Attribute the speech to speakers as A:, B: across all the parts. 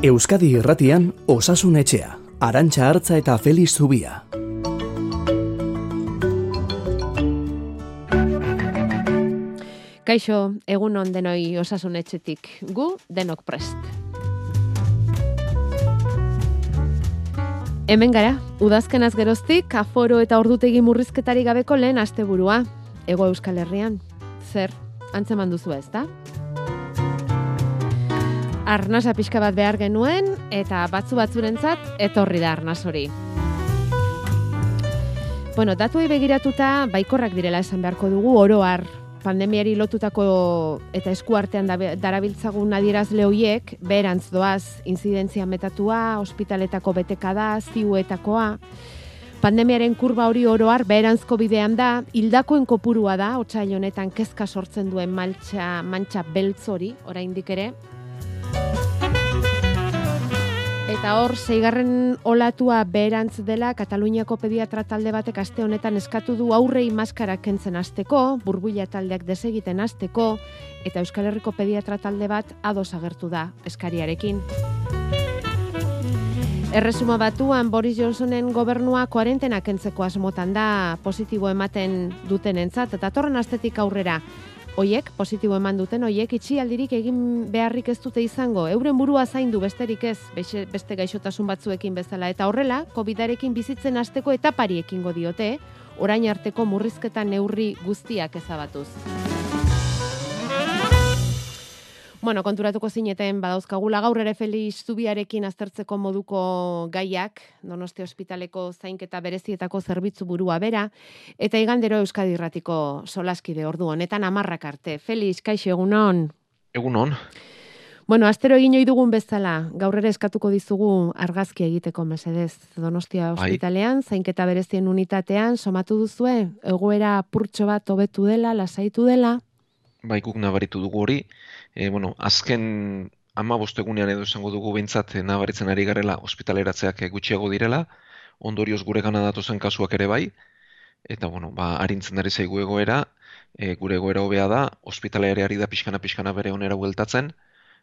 A: Euskadi Irratian Osasun Etxea, Arantxa Artza eta Feliz Zubia.
B: Kaixo, egun on denoi Osasun Etxetik, gu denok prest. Hemen gara, udazkenaz geroztik, aforo eta ordutegi murrizketari gabeko lehen asteburua. Ego Euskal Herrian, zer, antzeman duzu ez da? Arnasa pixka bat behar genuen, eta batzu batzurentzat etorri da arnaz hori. Bueno, datuei begiratuta, baikorrak direla esan beharko dugu, oroar pandemiari lotutako eta eskuartean darabiltzagun adierazle hoiek berantz doaz inzidentzia metatua, ospitaletako betekada, ziuetakoa. Pandemiaren kurba hori oroar beheranzko bidean da, hildakoen kopurua da, otsail honetan kezka sortzen duen maltsa, mantxa beltz hori, oraindik ere. Eta hor, zeigarren olatua beherantz dela, Kataluniako pediatra talde batek aste honetan eskatu du aurrei maskara kentzen hasteko, burbuila taldeak desegiten hasteko, eta Euskal Herriko pediatra talde bat ados agertu da eskariarekin. Erresuma batuan Boris Johnsonen gobernua kuarentena kentzeko asmotan da positibo ematen dutenentzat eta torren astetik aurrera Oiek, positibo eman duten, oiek itxialdirik egin beharrik ez dute izango. Euren burua zaindu besterik ez, beste, beste gaixotasun batzuekin bezala. Eta horrela, COVID-arekin bizitzen hasteko etapari ekingo diote, orain arteko murrizketa neurri guztiak ezabatuz. Bueno, konturatuko zineten badauzkagula gaur ere Felix Zubiarekin aztertzeko moduko gaiak, Donostia Ospitaleko zainketa berezietako zerbitzu burua bera, eta igandero Euskadi Irratiko solaskide ordu honetan amarrak arte. Felix, kaixo egunon.
C: Egunon,
B: Bueno, astero egin ohi dugun bezala, gaur ere eskatuko dizugu argazki egiteko mesedez Donostia
C: Bai.
B: Ospitalean, zainketa berezien unitatean, somatu duzue, egoera apurtxo bat hobetu dela, lasaitu dela,
C: bai guk nabaritu dugu hori. E, bueno, azken ama egunean edo esango dugu behintzat e, nabaritzen ari garela ospitaleratzeak e, gutxiago direla, ondorioz gure gana datozen kasuak ere bai, eta bueno, ba, arintzen ari zaigu egoera, e, gure egoera hobea da, ospitalea ari da pixkana-pixkana bere onera bueltatzen,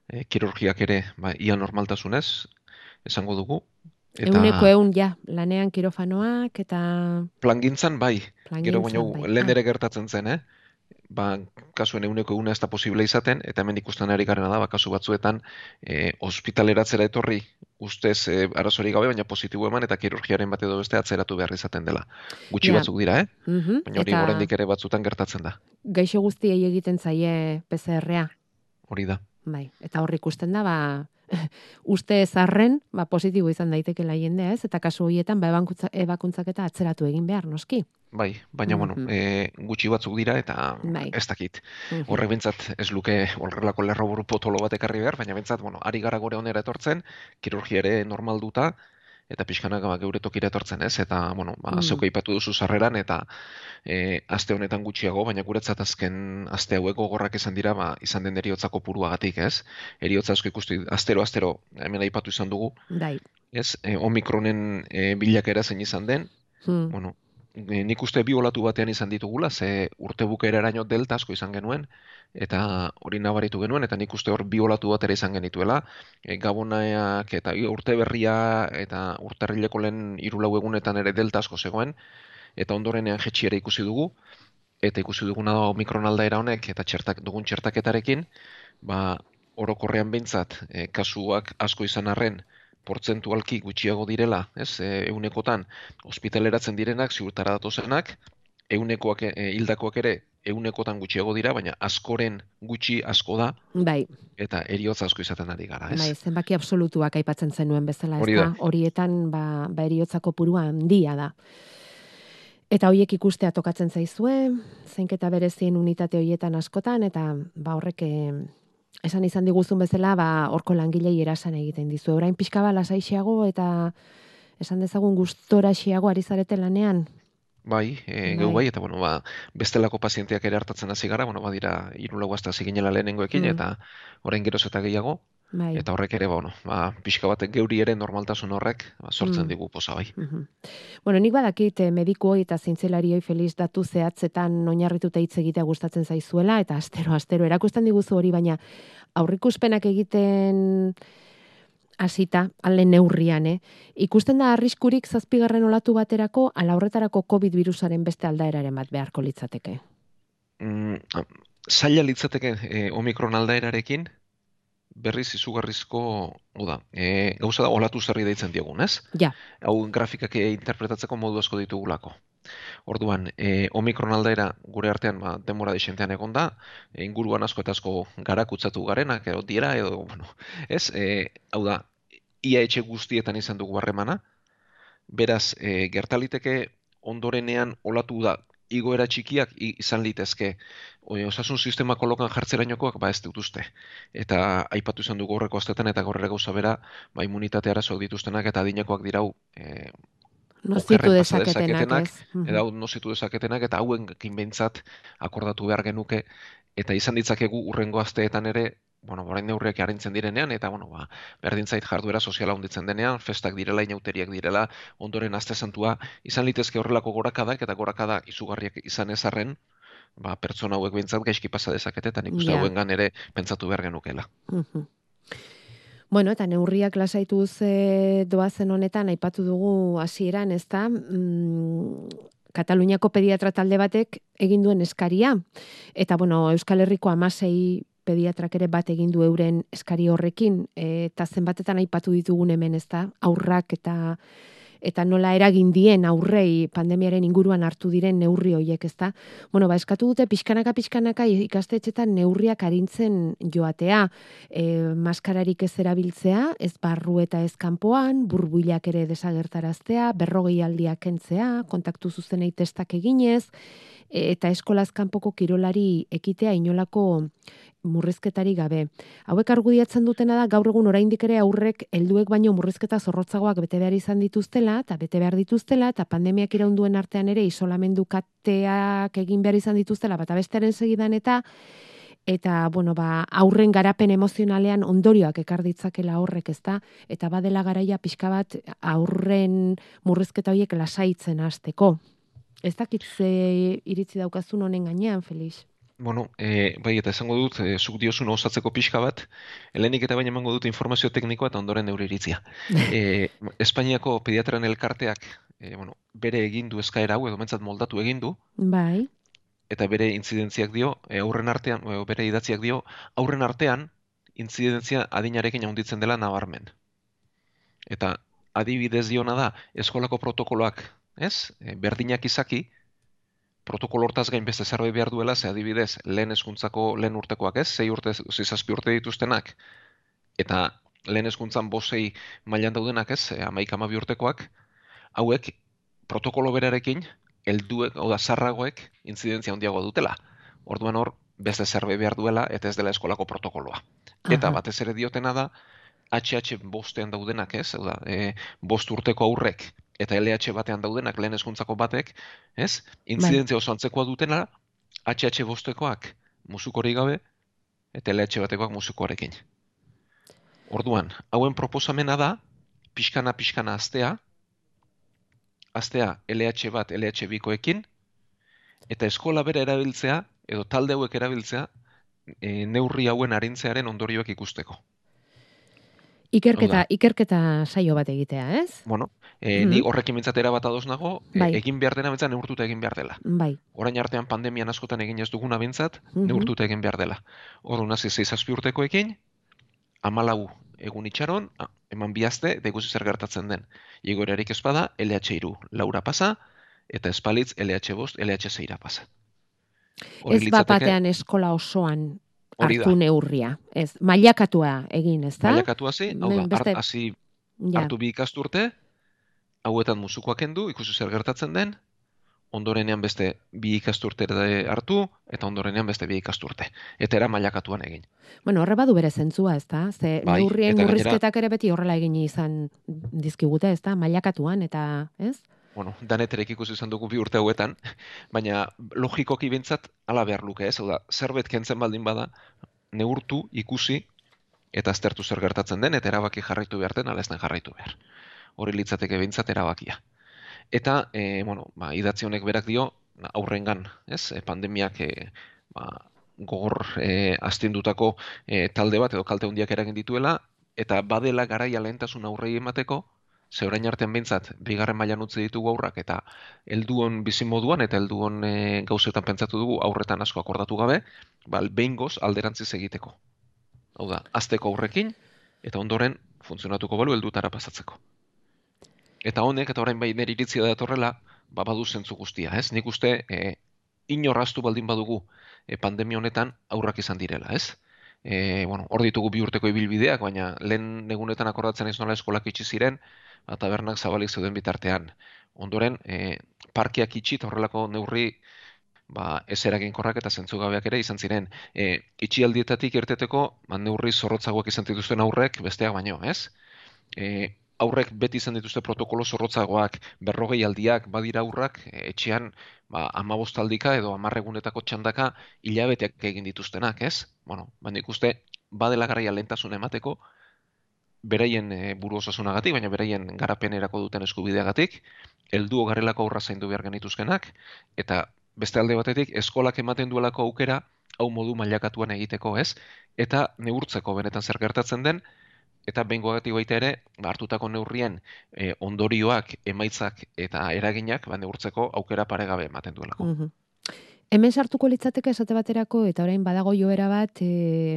C: e, kirurgiak ere ba, ia normaltasunez, esango dugu. Eta
B: euneko eun ja, lanean kirofanoak eta
C: plangintzan bai, gero baino
B: plangintzan bai.
C: lehen
B: Ah,
C: ere gertatzen zen, eh? Ba, kasuen euneko euna ez da posible izaten, eta hemen ikusten ari garena da, ba, kasu batzuetan, e, ospitaleratzera etorri, ustez e, arazorik gabe, baina positibo eman, eta kirurgiaren bat edo beste atzeratu behar izaten dela. Gutxi
B: Ja.
C: batzuk dira, eh?
B: mhm,
C: Baina hori
B: eta
C: ere batzutan gertatzen da.
B: gaixo guztiei egiten zaie PCR-a.
C: Hori da.
B: Bai, eta hor ikusten da, ba, uste ezarren, ba, positibo izan daitekela jendea, ez? Eta kasu horietan, ba, ebakuntza- ebakuntzak eta atzeratu egin behar, noski.
C: Bai, baina, bueno,
B: Mhm.
C: e, gutxi batzuk dira, eta
B: Bai.
C: ez dakit.
B: Mhm.
C: Horrek bentsat ez luke horrelako lerroburu potolo bat ekarri behar, baina bentsat, bueno, ari gara gore onera etortzen, kirurgia ere normalduta, eta pixkanak ba, geure tokira etortzen, ez? Eta, bueno, ba,
B: Mm.
C: zeuk aipatu duzu sarreran, eta e, aste honetan gutxiago, baina guretzat azken aste hauek gogorrak izan dira, ba, izan den eriotza kopuruagatik, ez? Eriotza asko ikustu, astero, astero, hemen aipatu izan dugu,
B: Bai.
C: ez? E, omikronen e, bilakera zein izan den,
B: Hmm.
C: bueno, nik uste bi olatu batean izan ditugula, ze urte bukaeraraino delta asko izan genuen, eta hori nabaritu genuen, eta nik uste hor bi olatu batera izan genituela, e, gabonaak eta urte berria eta urtarrileko lehen hiru lau egunetan ere delta asko zegoen, eta ondorenean jetxi ere ikusi dugu, eta ikusi duguna da omikron aldaera honek, eta txertak, dugun txertaketarekin, ba, orokorrean behintzat, e, kasuak asko izan arren, portzentualki gutxiago direla, ez, e, eunekotan, ospitaleratzen direnak, ziurtara datozenak, eunekoak, e, hildakoak ere, eunekotan gutxiago dira, baina askoren gutxi asko da,
B: Bai,
C: eta eriotza asko izaten ari gara, ez?
B: bai, zenbaki absolutuak aipatzen zenuen bezala, ez da? Horietan, ba, ba eriotzako purua handia da. Eta hoiek ikustea tokatzen zaizue, zeinketa berezien unitate hoietan askotan, eta ba horrek esan izan diguzun bezala, ba horko langilei erasan egiten dizu. Orain pixka ba lasaixiago eta esan dezagun gustoraxiago ari zarete lanean.
C: Bai, e, geu
B: Bai.
C: bai, eta bueno, ba, bestelako pazienteak ere hartatzen hasi gara, bueno, badira hiru lau hasta ginela lehenengoekin,
B: Mm.
C: eta orain geroz eta gehiago,
B: Bai.
C: eta horrek ere, bueno, ba, pixka batek geuri ere normaltasun horrek ba, sortzen
B: Mm.
C: digu posa bai.
B: Mhm. Bueno, nik badakit eh, medikuoi eta zientzelarioi feliz datu zehatzetan oinarrituta hitz egitea gustatzen zaizuela eta astero astero erakusten diguzu hori baina aurrikuspenak egiten hasita alde neurrian, eh? Ikusten da arriskurik zazpigarren olatu baterako, ala horretarako COVID virusaren beste aldaeraren bat beharko litzateke?
C: Mm, zaila litzateke e, omikron aldaerarekin, berriz izugarrizko, da, e, gauza da, olatu zerri deitzen diogun, ez?
B: Ja.
C: Hau grafikak interpretatzeko modu asko ditugulako. Orduan, e, omikron aldaera gure artean ba, demora desentean egon da, e, inguruan asko eta asko garakutzatu garenak, edo dira, edo, bueno, ez? E, hau da, ia etxe guztietan izan dugu harremana, beraz, e, gertaliteke ondorenean olatu da igoera txikiak izan litezke osasun sistema kolokan jartzerainokoak ba ez dut uste. Eta aipatu izan dugu horreko astetan eta gorrera gauza bera, ba immunitate arazoak dituztenak eta adinekoak dirau e,
B: nozitu dezaketenak, ez?
C: Eta nozitu dezaketenak eta hauen kinbeintzat akordatu behar genuke eta izan ditzakegu urrengo asteetan ere bueno, orain neurriak arintzen direnean, eta, bueno, ba, berdin zait jarduera soziala onditzen denean, festak direla, inauteriak direla, ondoren azte santua, izan litezke horrelako gorakadak, eta gorakada izugarriak izan ezarren, ba, pertsona hauek bintzat gaizki pasa dezakete, eta nik uste yeah. hauen ere pentsatu behar genukela.
B: Bueno, eta neurriak lasaituz e, doazen honetan, aipatu dugu hasieran, ez da, mm, Kataluniako pediatra talde batek egin duen eskaria. Eta, bueno, Euskal Herriko amasei pediatrak ere bat egin du euren eskari horrekin eta zenbatetan aipatu ditugun hemen, ezta? Aurrak eta eta nola eragin dien aurrei pandemiaren inguruan hartu diren neurri hoiek, ezta? Bueno, ba eskatu dute pixkanaka pixkanaka ikastetxetan neurriak arintzen joatea, e, maskararik ez erabiltzea, ez barru eta ez kanpoan, burbuilak ere desagertaraztea, berrogei aldiak kentzea, kontaktu zuzenei testak eginez, eta eskolaz kanpoko kirolari ekitea inolako murrizketari gabe. Hauek argudiatzen dutena da gaur egun oraindik ere aurrek helduek baino murrizketa zorrotzagoak bete behar izan dituztela eta bete behar dituztela eta pandemiak iraunduen artean ere isolamendu kateak egin behar izan dituztela bata bestearen segidan eta eta bueno, ba, aurren garapen emozionalean ondorioak ekar ditzakela horrek, ezta? Eta badela garaia pixka bat aurren murrizketa horiek lasaitzen hasteko. Ez dakit ze iritzi daukazun honen gainean, Felix?
C: Bueno, e, bai, eta esango dut, e, zuk diozun osatzeko pixka bat, helenik eta baina emango dut informazio teknikoa eta ondoren neure iritzia. e, Espainiako pediatran elkarteak, e, bueno, bere egin du eskaera hau, edo mentzat moldatu egin du.
B: Bai.
C: Eta bere intzidentziak dio, e, aurren artean, e, bere idatziak dio, aurren artean, intzidentzia adinarekin jaunditzen dela nabarmen. Eta adibidez diona da, eskolako protokoloak, ez? E, berdinak izaki, protokolo hortaz gain beste zerbait behar duela, ze adibidez, lehen eskuntzako lehen urtekoak ez, zei urte, zizazpi urte dituztenak, eta lehen eskuntzan bosei mailan daudenak ez, amaik amabi urtekoak, hauek protokolo berarekin, helduek, hau da, zarragoek, intzidentzia handiagoa dutela. Orduan hor, beste zerbait behar duela, eta ez dela eskolako protokoloa. Eta batez ere diotena da, HH bostean daudenak ez, hau da, e, bost urteko aurrek, eta LH batean daudenak lehen eskuntzako batek, ez? Intzidentzia bai. oso antzekoa dutena, HH bostekoak musukori gabe, eta LH batekoak musukoarekin. Orduan, hauen proposamena da, pixkana pixkana astea, astea LH bat LH bikoekin, eta eskola bera erabiltzea, edo talde hauek erabiltzea, e, neurri hauen arintzearen ondorioak ikusteko.
B: Ikerketa, ikerketa saio bat egitea, ez?
C: Bueno, e, ni horrekin mintzatera bat adoz nago, e, bai. egin behar dena bintzat neurtuta egin behar dela.
B: Bai.
C: Orain artean pandemian askotan egin ez duguna bintzat, mm neurtuta egin behar dela. Hor nazi zeizazpi urtekoekin, amalau egun itxaron, eman bihazte, ikusi zer gertatzen den. Igoerarik espada, LH iru, laura pasa, eta espalitz LH bost, LH zeira pasa.
B: ez bapatean eskola osoan hartu neurria. Ez, mailakatua egin, ez da?
C: Mailakatua zi, hau da, hasi hartu bi ikasturte, hauetan musukoak endu, ikusi zer gertatzen den, ondorenean beste bi ikasturte hartu, eta ondorenean beste bi ikasturte. Eta era mailakatuan egin.
B: Bueno, horre badu bere zentzua, ez da? Ze bai, neurrien murrizketak ere beti horrela egin izan dizkigute, ez da? Mailakatuan, eta, ez?
C: Bueno, daneterek ikusi izan dugu bi urte hauetan, baina logikoki bintzat ala behar luke, ez? Oda, zerbet kentzen baldin bada, neurtu, ikusi, eta aztertu zer gertatzen den, eta erabaki jarraitu behar den, ala ez den jarraitu behar hori litzateke behintzat erabakia. Eta, e, bueno, ba, idatzi honek berak dio, aurrengan, ez, e, pandemiak e, ba, gogor e, astindutako e, talde bat edo kalte hundiak eragin dituela, eta badela garaia lehentasun aurrei emateko, ze orain artean behintzat, bigarren mailan utzi ditugu aurrak, eta helduon bizi moduan eta helduon e, gauzetan pentsatu dugu aurretan asko akordatu gabe, ba, behin goz alderantziz egiteko. Hau da, azteko aurrekin, eta ondoren funtzionatuko balu heldutara pasatzeko. Eta honek, eta orain bai nire iritzia da etorrela, ba, badu zentzu guztia, ez? Nik uste, e, inorraztu baldin badugu e, pandemia honetan aurrak izan direla, ez? E, bueno, hor ditugu bi urteko ibilbideak, baina lehen egunetan akordatzen ez nola eskolak itxi ziren, tabernak zabalik zeuden bitartean. Ondoren, e, parkiak itxi horrelako neurri ba, ez eraginkorrak eta zentzugabeak ere izan ziren. E, itxialdietatik irteteko, ba, neurri zorrotzagoak izan dituzten aurrek besteak baino, ez? E, aurrek beti izan dituzte protokolo zorrotzagoak, berrogei aldiak, badira aurrak, etxean ba, amabostaldika edo amarregunetako txandaka hilabeteak egin dituztenak, ez? Bueno, baina ikuste, badela garaia lentasun emateko, beraien e, buru osasunagatik, baina beraien garapenerako duten eskubideagatik, heldu garrelako aurra zaindu behar genituzkenak, eta beste alde batetik, eskolak ematen duelako aukera, hau modu mailakatuan egiteko, ez? Eta neurtzeko benetan zer gertatzen den, eta bengoagatik baita ere, hartutako neurrien e, ondorioak, emaitzak eta eraginak, ba, neurtzeko aukera paregabe ematen duelako.
B: Mm Hemen sartuko litzateke esate baterako eta orain badago joera bat, eh,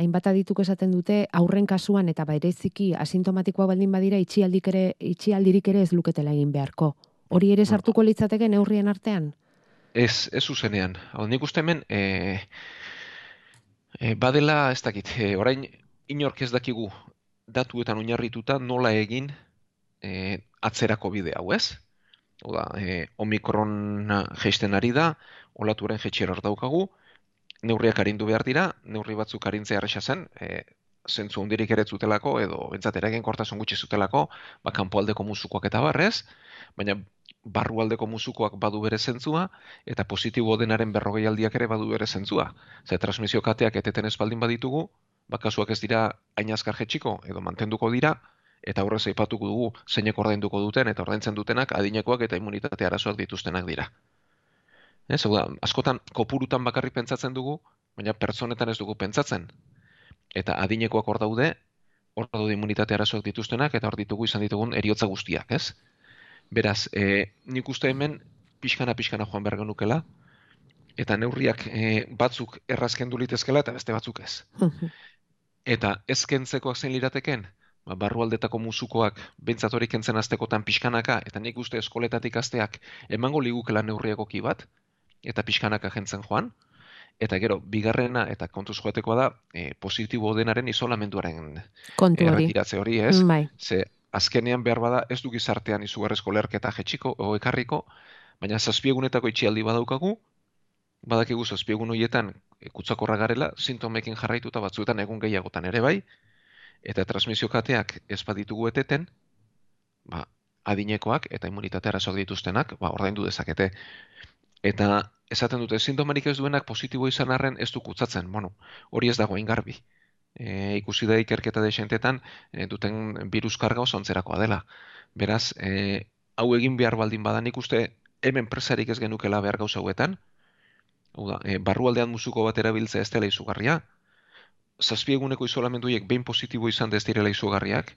B: hainbat adituko esaten dute aurren kasuan eta baireziki asintomatikoa baldin badira itxialdik ere itxialdirik ere ez luketela egin beharko. Hori ere sartuko litzateke neurrien artean?
C: Ez, ez zuzenean. Hau, nik uste hemen, e, e, badela, ez dakit, e, orain inork ez dakigu datuetan oinarrituta nola egin e, atzerako bide hau, ez? Oda, e, omikron geisten ari da, olaturen jetxier hor daukagu, neurriak arindu behar dira, neurri batzuk arintzea erresa zen, e, zentzu hundirik ere zutelako, edo bentsat egen kortasun gutxi zutelako, ba, kanpoaldeko musukoak eta barrez, baina barrualdeko musukoak badu bere zentzua, eta positibo denaren berrogei aldiak ere badu bere zentzua. Ze transmisio kateak eteten espaldin baditugu, bakasuak ez dira ainazkar jetxiko edo mantenduko dira, eta horrez aipatuko dugu zeinek ordainduko duten eta ordaintzen dutenak adinekoak eta immunitate arazoak dituztenak dira. Ez, da, askotan kopurutan bakarrik pentsatzen dugu, baina pertsonetan ez dugu pentsatzen. Eta adinekoak hor daude, hor daude immunitate arazoak dituztenak eta hor ditugu izan ditugun eriotza guztiak, ez? Beraz, e, nik uste hemen pixkana-pixkana joan behar genukela, eta neurriak e, batzuk errazkendu litezkela eta beste batzuk ez. Eta ez kentzekoak zein lirateken, ba, barrualdetako musukoak bentsatorik kentzen aztekotan pixkanaka, eta nik uste eskoletatik asteak emango ligukela neurriakoki bat, eta pixkanaka jentzen joan, eta gero, bigarrena eta kontuz joatekoa da, e, positibo denaren isolamenduaren
B: Kontu hori.
C: hori, ez?
B: Bai.
C: Ze, azkenean behar bada ez du gizartean izugarrezko lerketa jetxiko o ekarriko, baina zazpiegunetako itxialdi badaukagu, badakigu zazpiegun horietan e, kutsakorra garela, sintomekin jarraituta batzuetan egun gehiagotan ere bai, eta transmisio kateak ez baditugu eteten, ba, adinekoak eta immunitate arazoak dituztenak, ba, ordaindu dezakete. Eta esaten dute, sintomarik ez duenak positibo izan arren ez du kutsatzen, bueno, hori ez dago ingarbi. E, ikusi da ikerketa desentetan e, duten virus karga osontzerakoa dela. Beraz, e, hau egin behar baldin badan ikuste hemen presarik ez genukela behar gauza hauetan, Uda, e, barrualdean musuko bat erabiltzea ez dela izugarria, zazpieguneko isolamenduiek behin positibo izan ez direla izugarriak,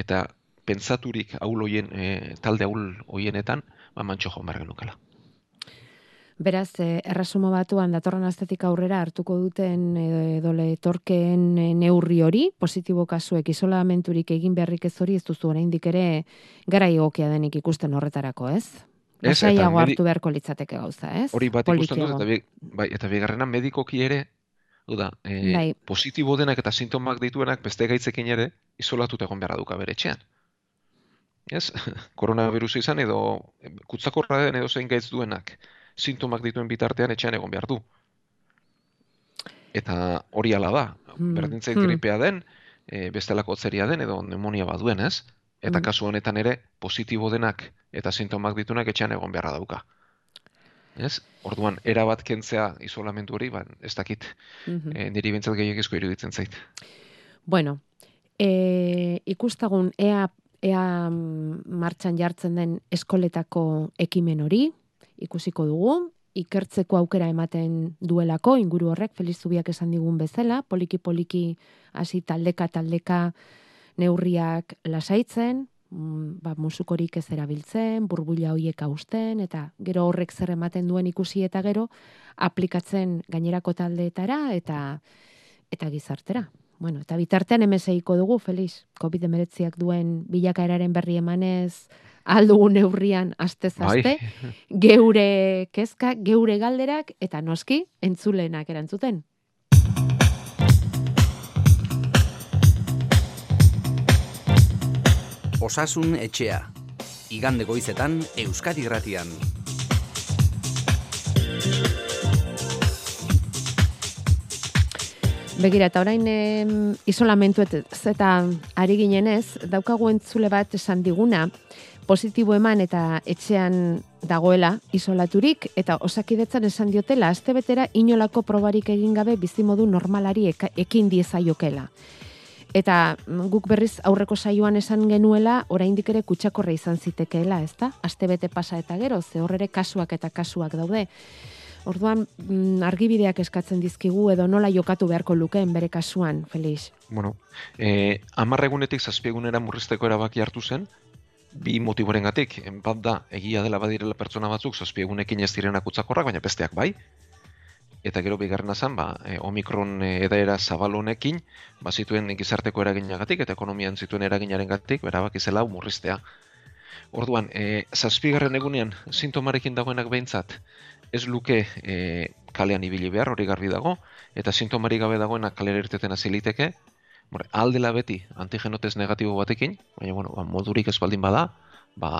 C: eta pentsaturik aul hoien, e, talde aul hoienetan, ba, mantxo joan behar genukela.
B: Beraz, eh, erresumo batuan datorren astetik aurrera hartuko duten edo letorkeen neurri hori, positibo kasuek isolamenturik egin beharrik ez hori, ez duzu oraindik ere gara egokia denik ikusten horretarako, ez? Lasaiago hartu beharko litzateke gauza, ez?
C: Hori bat ikusten dut, eta, bi, bai, eta bigarrena medikoki ere, da, e, bai. positibo denak eta sintomak dituenak beste gaitzekin ere, isolatu egon beharra duka bere etxean. Ez? Koronavirus izan edo kutsakorra den edo zein gaitz duenak sintomak dituen bitartean etxean egon behar du. Eta hori ala da, hmm. berdintzait hmm. gripea den, e, bestelako zeria den edo pneumonia baduen, ez? eta mm. kasu honetan ere positibo denak eta sintomak ditunak etxean egon beharra dauka. Ez? Orduan, era bat kentzea isolamendu hori, ba, ez dakit, mm -hmm. e, niri bintzat gehiagizko iruditzen zait.
B: Bueno, e, ikustagun, ea, ea martxan jartzen den eskoletako ekimen hori, ikusiko dugu, ikertzeko aukera ematen duelako, inguru horrek, Feliz Zubiak esan digun bezala, poliki-poliki hasi taldeka taldeka neurriak lasaitzen, mm, ba, musukorik ez erabiltzen, burbuila hoiek hausten, eta gero horrek zer ematen duen ikusi eta gero, aplikatzen gainerako taldeetara eta eta gizartera. Bueno, eta bitartean emeseiko dugu, Feliz, COVID-19 duen bilakaeraren berri emanez, aldugu neurrian aste-zaste, bai. geure kezka, geure galderak, eta noski, entzulenak erantzuten.
A: Osasun etxea. Igande goizetan Euskadi Gratian.
B: Begira, eta orain eh, isolamentu eta ari ginenez, daukagu entzule bat esan diguna, positibo eman eta etxean dagoela isolaturik, eta osakidetzan esan diotela, azte betera inolako probarik egin gabe bizimodu normalari ekin diezaiokela. Eta guk berriz aurreko saioan esan genuela, oraindik ere kutsakorra izan zitekeela, ezta? Astebete pasa eta gero, ze horrere kasuak eta kasuak daude. Orduan, mm, argibideak eskatzen dizkigu edo nola jokatu beharko lukeen bere kasuan, Felix?
C: Bueno, eh, amarregunetik zazpiegunera murrizteko erabaki hartu zen, bi motiboren gatik, bat da, egia dela badirela pertsona batzuk zazpiegunekin ez direnak utzakorrak, baina besteak bai, eta gero bigarrena zen, ba, e, omikron e, edaera zabal honekin, ba, zituen gizarteko eraginagatik eta ekonomian zituen eraginaren gatik, berabak izela murriztea. Orduan, e, zazpigarren egunean, sintomarekin dagoenak behintzat, ez luke e, kalean ibili behar, hori garbi dago, eta sintomarik gabe dagoenak kalera irteten aziliteke, Bore, aldela beti antigenotez negatibo batekin, baina bueno, ba, modurik ez baldin bada, ba,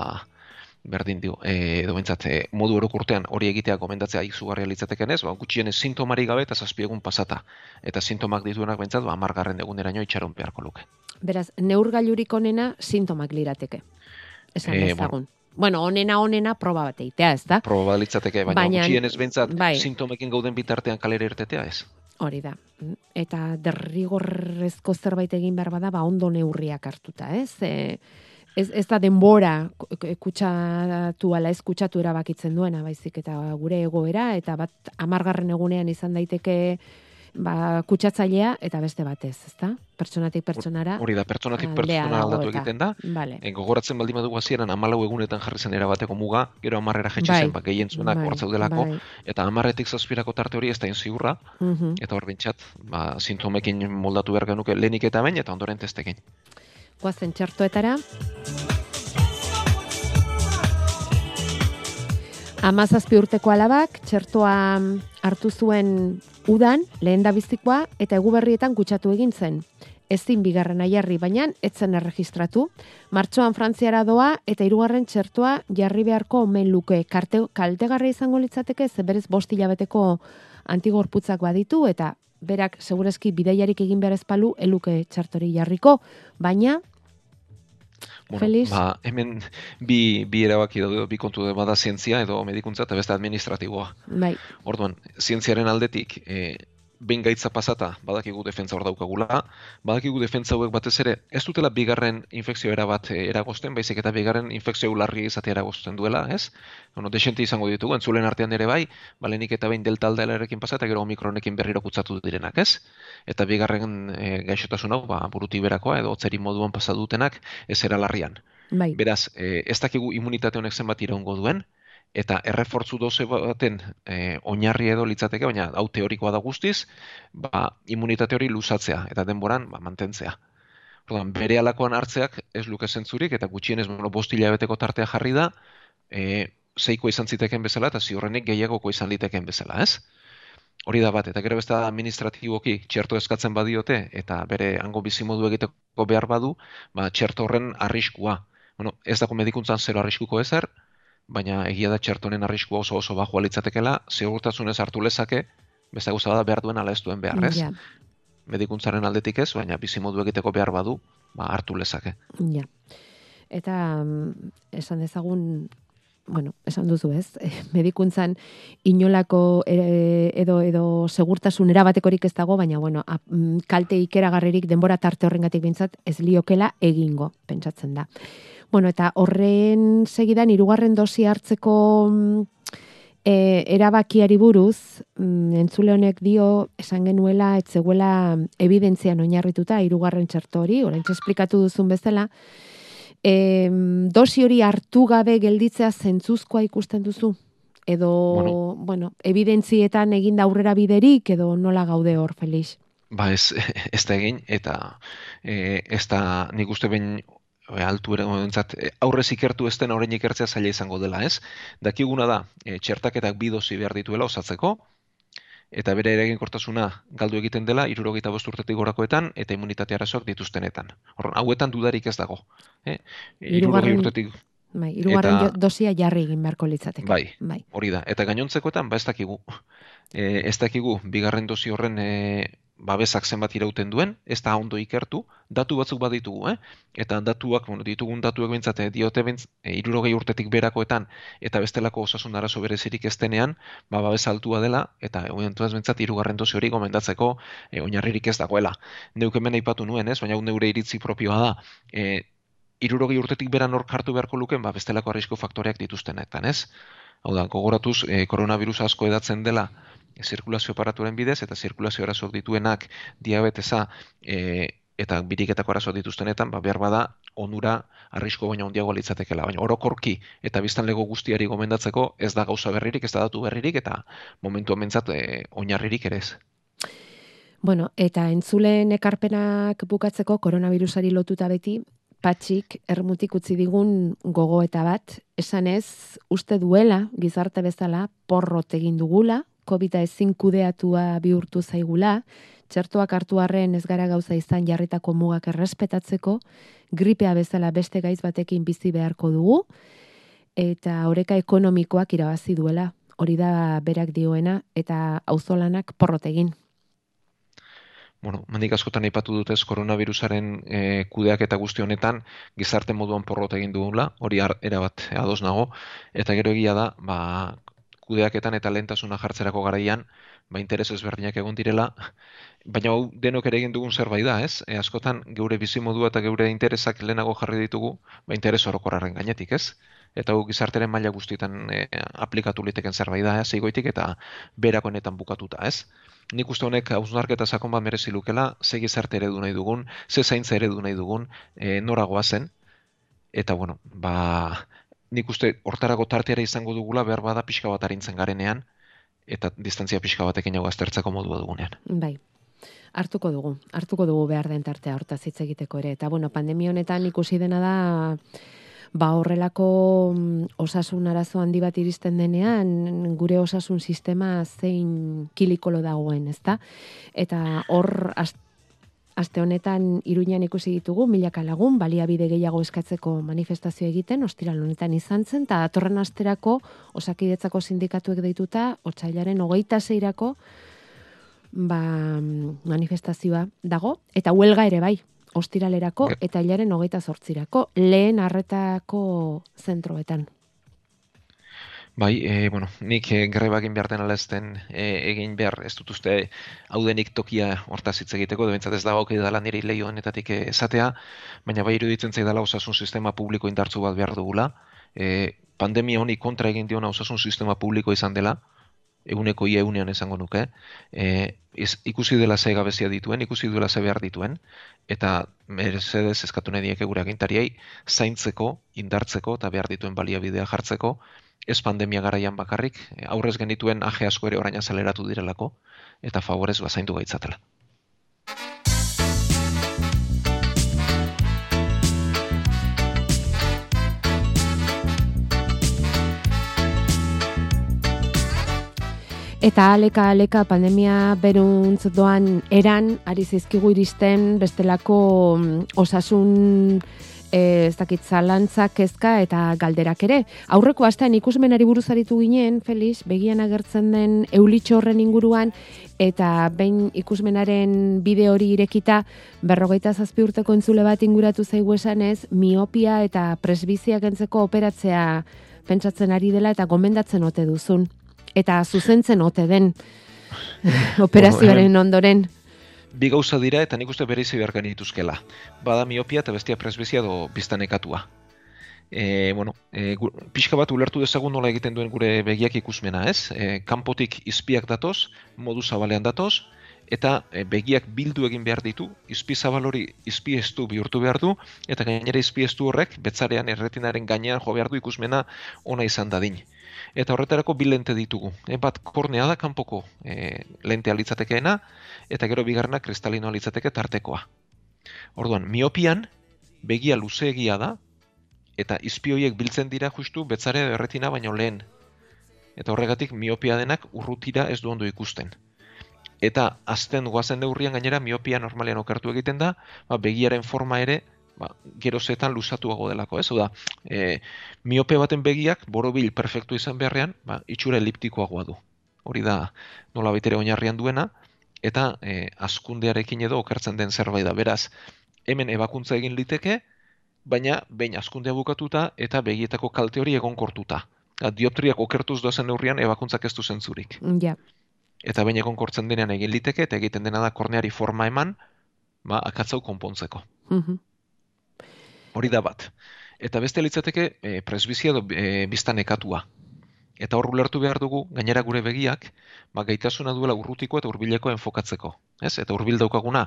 C: berdin dio, e, edo bentsat, e, modu orokurtean hori egitea gomendatzea izugarria litzateken ez, ba, gutxien ez sintomari gabe eta zazpiegun pasata. Eta sintomak dituenak bentsat, ba, amargarren egunera nio itxaron beharko luke.
B: Beraz, neurgailurik onena sintomak lirateke. Esan e, Bueno, bueno, onena onena proba bat eitea, ez da?
C: Proba litzateke, baina, baina gutxien ez bentsat, bai. sintomekin gauden bitartean kalera irtetea ez.
B: Hori da. Eta derrigorrezko zerbait egin behar bada, ba, ondo neurriak hartuta, ez? E, ez, ez da denbora kutsatu ala ez kutsatu erabakitzen duena, baizik eta gure egoera, eta bat amargarren egunean izan daiteke ba, kutsatzailea eta beste batez, ezta? Pertsonatik pertsonara.
C: Hori da, pertsonatik pertsonara aldatu egiten da.
B: Vale.
C: En, gogoratzen baldin badugu hasieran amalau egunetan jarri zen erabateko muga, gero amarrera jetxe bai. zen, bak gehien zuenak bai. bai. eta amarretik zazpirako tarte hori ez da inziurra, uh eta hor bintxat, ba, sintomekin moldatu behar genuke lehenik eta bain, eta ondoren testekin
B: guazen txertoetara. Amazazpi urteko alabak, txertoa hartu zuen udan, lehen da bizikoa, eta eguberrietan kutsatu egin zen. Ezin bigarren aiarri, baina etzen erregistratu. Martxoan frantziara doa, eta hirugarren txertoa jarri beharko omen luke. Karte, kaltegarra izango litzateke, zeberez bost hilabeteko antigorputzak baditu, eta berak segurezki bideiarik egin behar ezpalu, eluke txartori jarriko, baina
C: Bueno, ba, hemen bi, bi erabaki daude, bi kontu bada zientzia edo medikuntza eta beste administratiboa.
B: Bai.
C: Orduan, zientziaren aldetik, e, behin gaitza pasata, badakigu defentza hor daukagula, badakigu defentza hauek batez ere, ez dutela bigarren infekzio era bat eh, eragosten, baizik eta bigarren infekzio larri izate eragosten duela, ez? Bueno, desente izango ditugu, entzulen artean ere bai, balenik eta behin delta aldelarekin pasata, gero omikronekin berriro kutsatu direnak, ez? Eta bigarren e, gaixotasun hau, ba, buruti berakoa, edo otzeri moduan pasadutenak, ez era larrian.
B: Bai.
C: Beraz, e, ez dakigu imunitate honek zenbat iraungo duen, eta errefortzu doze baten e, oinarri edo litzateke, baina hau teorikoa da guztiz, ba, imunitate hori luzatzea eta denboran ba, mantentzea. Ordan, bere alakoan hartzeak ez luke zentzurik eta gutxienez bueno, bostila beteko tartea jarri da, e, zeiko izan ziteken bezala eta ziurrenik gehiagoko izan liteken bezala, ez? Hori da bat, eta gero beste administratiboki txerto eskatzen badiote eta bere hango bizimodu egiteko behar badu, ba, txerto horren arriskua. Bueno, ez dago medikuntzan zero arriskuko ezer, baina egia da txertonen arriskua oso oso bajua litzatekela, segurtasunez hartu lezake, beste gauza da behar duen ala ez duen behar, ez? Ja. Medikuntzaren aldetik ez, baina bizimodu egiteko behar badu, ba, hartu lezake.
B: Ja. Eta mm, esan dezagun, bueno, esan duzu ez, medikuntzan inolako e, edo edo segurtasun erabatekorik ez dago, baina bueno, mm, kalte ikeragarririk denbora tarte horrengatik bintzat ez liokela egingo, pentsatzen da. Bueno, eta horren segidan, irugarren dosi hartzeko mm, E, erabakiari buruz, mm, entzule honek dio, esan genuela, etzeguela evidentzian oinarrituta, irugarren txerto hori, orain esplikatu duzun bezala, e, dosi hori hartu gabe gelditzea zentzuzkoa ikusten duzu? Edo, bueno, bueno evidentzietan egin aurrera biderik, edo nola gaude hor, Felix?
C: Ba ez, ez da egin, eta e, ez da nik uste ben altu ere momentzat, e, aurrez ikertu ez den horrein ikertzea zaila izango dela, ez? Dakiguna da, e, txertaketak bi dozi behar dituela osatzeko, eta bere ere kortasuna galdu egiten dela, irurogeita bosturtetik gorakoetan, eta immunitatea arazoak dituztenetan. Horren, hauetan dudarik ez dago. Eh?
B: Irurogei urtetik... Bai, irugarren dosia jarri egin beharko litzateke.
C: Bai, bai, hori da. Eta gainontzekoetan, ba ez dakigu. E, ez dakigu, bigarren dosi horren e, babesak zenbat irauten duen, ez da ondo ikertu, datu batzuk baditugu, eh? eta datuak, bueno, ditugun datuak bintzate, eh, diote bintz, e, irurogei urtetik berakoetan, eta bestelako osasun arazo berezirik ez denean, ba, babes altua dela, eta oientu ez bintzat, irugarren dozi hori gomendatzeko e, oinarririk ez dagoela. Neuk hemen aipatu nuen, ez? baina neure iritzi propioa da, e, irurogei urtetik beran hor kartu beharko luken, ba, bestelako arrisko faktoreak dituztenetan, ez? Hau da, gogoratuz, e, koronavirus asko edatzen dela, zirkulazio aparaturen bidez eta zirkulazio arazoak dituenak diabetesa e, eta biriketako arazoak dituztenetan, ba, behar bada onura arrisko baina ondiago litzatekela. Baina orokorki eta biztan lego guztiari gomendatzeko ez da gauza berririk, ez da datu berririk eta momentu amentzat e, oinarririk ere ez.
B: Bueno, eta entzulen ekarpenak bukatzeko koronavirusari lotuta beti, patxik ermutik utzi digun gogo eta bat, esan ez, uste duela, gizarte bezala, porrot egin dugula, COVID-a ezin kudeatua bihurtu zaigula, txertoak hartu harren ez gara gauza izan jarritako mugak errespetatzeko, gripea bezala beste gaiz batekin bizi beharko dugu, eta oreka ekonomikoak irabazi duela, hori da berak dioena, eta auzolanak porrotegin.
C: Bueno, mandik askotan aipatu dutez koronavirusaren e, kudeak eta guzti honetan gizarte moduan porrot egin dugula, hori erabat ados nago, eta gero egia da, ba, kudeaketan eta lehentasuna jartzerako garaian, ba interes ezberdinak egon direla, baina hau denok ere egin dugun zerbait da, ez? E, askotan geure bizimodua eta geure interesak lehenago jarri ditugu, ba interes orokorraren gainetik, ez? Eta gu gizarteren maila guztietan e, aplikatu liteken zerbait da, ez? Igoitik eta berako honetan bukatuta, ez? Nik uste honek hausnarketa sakon bat merezi lukela, ze gizarte eredu nahi dugun, ze zaintza eredu nahi dugun, e, noragoa zen, eta bueno, ba, nik uste hortarago tarteara izango dugula behar bada pixka bat arintzen garenean, eta distantzia pixka batekin hau aztertzeko modua dugunean.
B: Bai, hartuko dugu, hartuko dugu behar den tartea hortaz hitz egiteko ere. Eta bueno, pandemia honetan ikusi dena da, ba horrelako mm, osasun arazo handi bat iristen denean, gure osasun sistema zein kilikolo dagoen, ezta? Eta hor Aste honetan Iruñan ikusi ditugu milaka lagun baliabide gehiago eskatzeko manifestazio egiten ostiral honetan izan zen eta datorren asterako osakidetzako sindikatuek deituta otsailaren 26irako ba, manifestazioa dago eta huelga ere bai ostiralerako eta hilaren 28irako lehen harretako zentroetan.
C: Bai, e, bueno, nik e, greba egin behar den alazten e, egin behar ez dut uste hau denik tokia hortaz hitz egiteko, duentzat ez da gauke dela nire lehi honetatik esatea, baina bai iruditzen zaidala osasun sistema publiko indartzu bat behar dugula. E, pandemia honi kontra egin diona osasun sistema publiko izan dela, eguneko ia egunean esango nuke, e, ikusi dela ze gabezia dituen, ikusi duela ze behar dituen, eta Mercedes eskatu nahi dieke gure agintariei, zaintzeko, indartzeko eta behar dituen baliabidea jartzeko, ez pandemia garaian bakarrik, aurrez genituen aje asko ere orain azaleratu direlako, eta favorez bazaindu gaitzatela.
B: Eta aleka aleka pandemia beruntz doan eran, ari zizkigu iristen bestelako mm, osasun e, ez dakit zalantza, kezka eta galderak ere. Aurreko astean ikusmenari buruz aritu ginen, Felix, begian agertzen den eulitxo horren inguruan, eta behin ikusmenaren bide hori irekita, berrogeita zazpi urteko entzule bat inguratu zaigu esan ez, miopia eta presbiziak entzeko operatzea pentsatzen ari dela eta gomendatzen ote duzun. Eta zuzentzen ote den operazioaren ondoren
C: bi gauza dira eta nik uste bereizi behar genituzkela. Bada miopia eta bestia presbizia do biztanekatua. e, bueno, e, gu, pixka bat ulertu dezagun nola egiten duen gure begiak ikusmena, ez? E, kanpotik izpiak datoz, modu zabalean datoz, eta e, begiak bildu egin behar ditu, izpi zabal hori izpi estu bihurtu behar du, eta gainera izpi estu horrek, betzarean erretinaren gainean jo behar du ikusmena ona izan dadin. Eta horretarako bi lente ditugu. E, bat kornea da kanpoko e, lente alitzatekeena, eta gero bigarrena kristalino alitzateke tartekoa. Orduan, miopian, begia luzeegia da, eta izpioiek biltzen dira justu betzare erretina baino lehen. Eta horregatik miopia denak urrutira ez du ondo ikusten. Eta azten guazen neurrian gainera miopia normalean okertu egiten da, ba, begiaren forma ere ba, gerozetan lusatuago delako, ez? Oda, e, miope baten begiak borobil perfektu izan beharrean, ba, itxura eliptikoagoa du. Hori da nola baitere oinarrian duena, eta e, askundearekin edo okertzen den zerbait da. Beraz, hemen ebakuntza egin liteke, baina behin askundea bukatuta eta begietako kalte hori egonkortuta. Dioptriak okertuz doazen neurrian ebakuntzak ez du zentzurik.
B: Ja.
C: Eta behin egonkortzen denean egin liteke eta egiten dena da korneari forma eman, ba, akatzau konpontzeko.
B: Mhm.
C: Hori da bat. Eta beste litzateke e, presbizia edo e, biztan ekatua. Eta hor ulertu behar dugu, gainera gure begiak, ba, gaitasuna duela urrutiko eta hurbileko enfokatzeko. Ez? Eta hurbil daukaguna,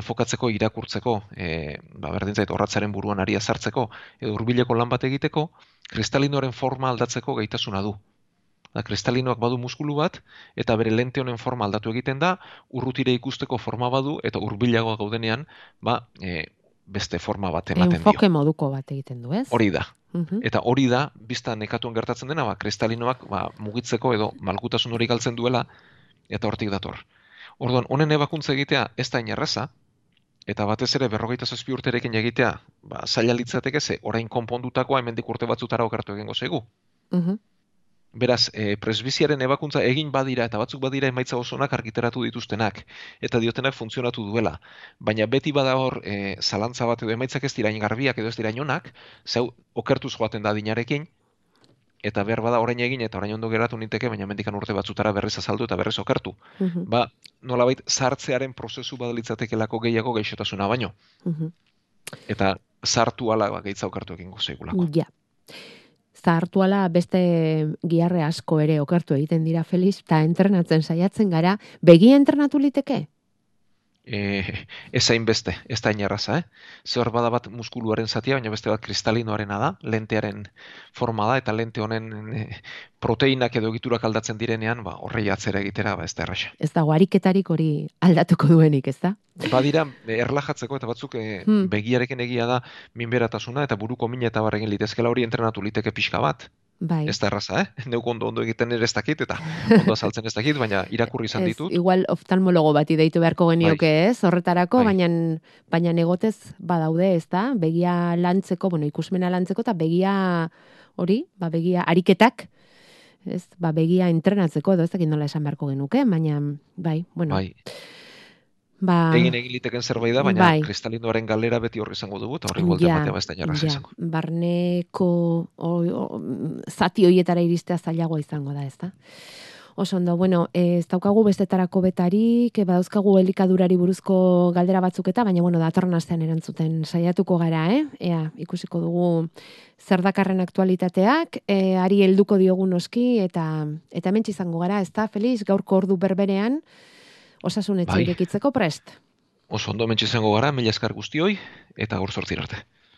C: enfokatzeko, irakurtzeko, e, ba, berdin zait, horratzaren buruan ari azartzeko, edo hurbileko lan bat egiteko, kristalinoaren forma aldatzeko gaitasuna du. Da, kristalinoak badu muskulu bat, eta bere lente honen forma aldatu egiten da, urrutire ikusteko forma badu, eta hurbilagoa gaudenean, ba, e, beste forma bat ematen dio.
B: Enfoke moduko bat egiten du, ez?
C: Hori da.
B: Mhm.
C: Eta hori da, bizta nekatuen gertatzen dena, ba, kristalinoak ba, mugitzeko edo malgutasun hori galtzen duela, eta hortik dator. Orduan, honen ebakuntza egitea ez da inerreza, eta batez ere berrogeita zazpi urterekin egitea, ba, zaila litzateke ze, orain konpondutakoa hemendik urte batzutara okartu egingo zegu. Beraz, e, presbiziaren ebakuntza egin badira eta batzuk badira emaitza osonak argiteratu dituztenak eta diotenak funtzionatu duela. Baina beti bada hor e, zalantza bat edo emaitzak ez dira garbiak edo ez dira inonak, zeu okertuz joaten da dinarekin, eta behar bada orain egin eta orain ondo geratu ninteke, baina mendikan urte batzutara berriz azaldu eta berriz okertu.
B: Mhm.
C: Ba, nolabait sartzearen prozesu badalitzatekelako gehiago gaixotasuna baino.
B: Mhm.
C: Eta sartu ala ba, gehitza okertu egingo zeigulako.
B: Ja. Zahartu ala beste giarre asko ere okertu egiten dira Feliz, eta entrenatzen saiatzen gara, begia entrenatu liteke?
C: E, ez hain beste, ez da inerraza, eh? Zer bada bat muskuluaren zatia, baina beste bat kristalinoarena da, lentearen forma da, eta lente honen e, proteinak edo egiturak aldatzen direnean, ba, horrei atzera egitera, ba, ez da erraxa.
B: Ez dago ariketarik hori aldatuko duenik, ez da?
C: Badira, e, erlajatzeko eta batzuk e,
B: Hmm.
C: begiarekin egia da minberatasuna eta buruko mina eta barregin litezkela hori entrenatu liteke pixka bat.
B: Bai.
C: Ez da erraza, eh? Neuk ondo ondo egiten ere ez dakit eta ondo azaltzen ez dakit, baina irakurri izan
B: Ez,
C: ditut.
B: igual oftalmologo bati deitu beharko genioke, ez? Horretarako,
C: Bai.
B: baina baina negotez badaude, ez da? Begia lantzeko, bueno, ikusmena lantzeko eta begia hori, ba begia ariketak, ez? Ba begia entrenatzeko edo ez dakit nola esan beharko genuke, baina bai, bueno,
C: Bai,
B: ba
C: egin egin liteken zerbait da, baina
B: Bai.
C: kristalinoaren galera beti horri izango dugu, eta horri ematea ba ez da inerraza
B: ja,
C: izango.
B: barneko o, o, zati hoietara iristea zailagoa izango da, ezta? Oso ondo, bueno, ez daukagu bestetarako betarik, badauzkagu elikadurari buruzko galdera batzuk eta, baina bueno, datorren astean erantzuten saiatuko gara, eh? Ea, ikusiko dugu zer dakarren aktualitateak, e, ari helduko diogu noski, eta eta hementxe izango gara, ezta, Feliz, gaurko ordu berberean, osasun etxe
C: Bai.
B: irekitzeko prest.
C: Oso ondo mentxe izango gara, mila eskar guztioi, eta gaur sortzir arte.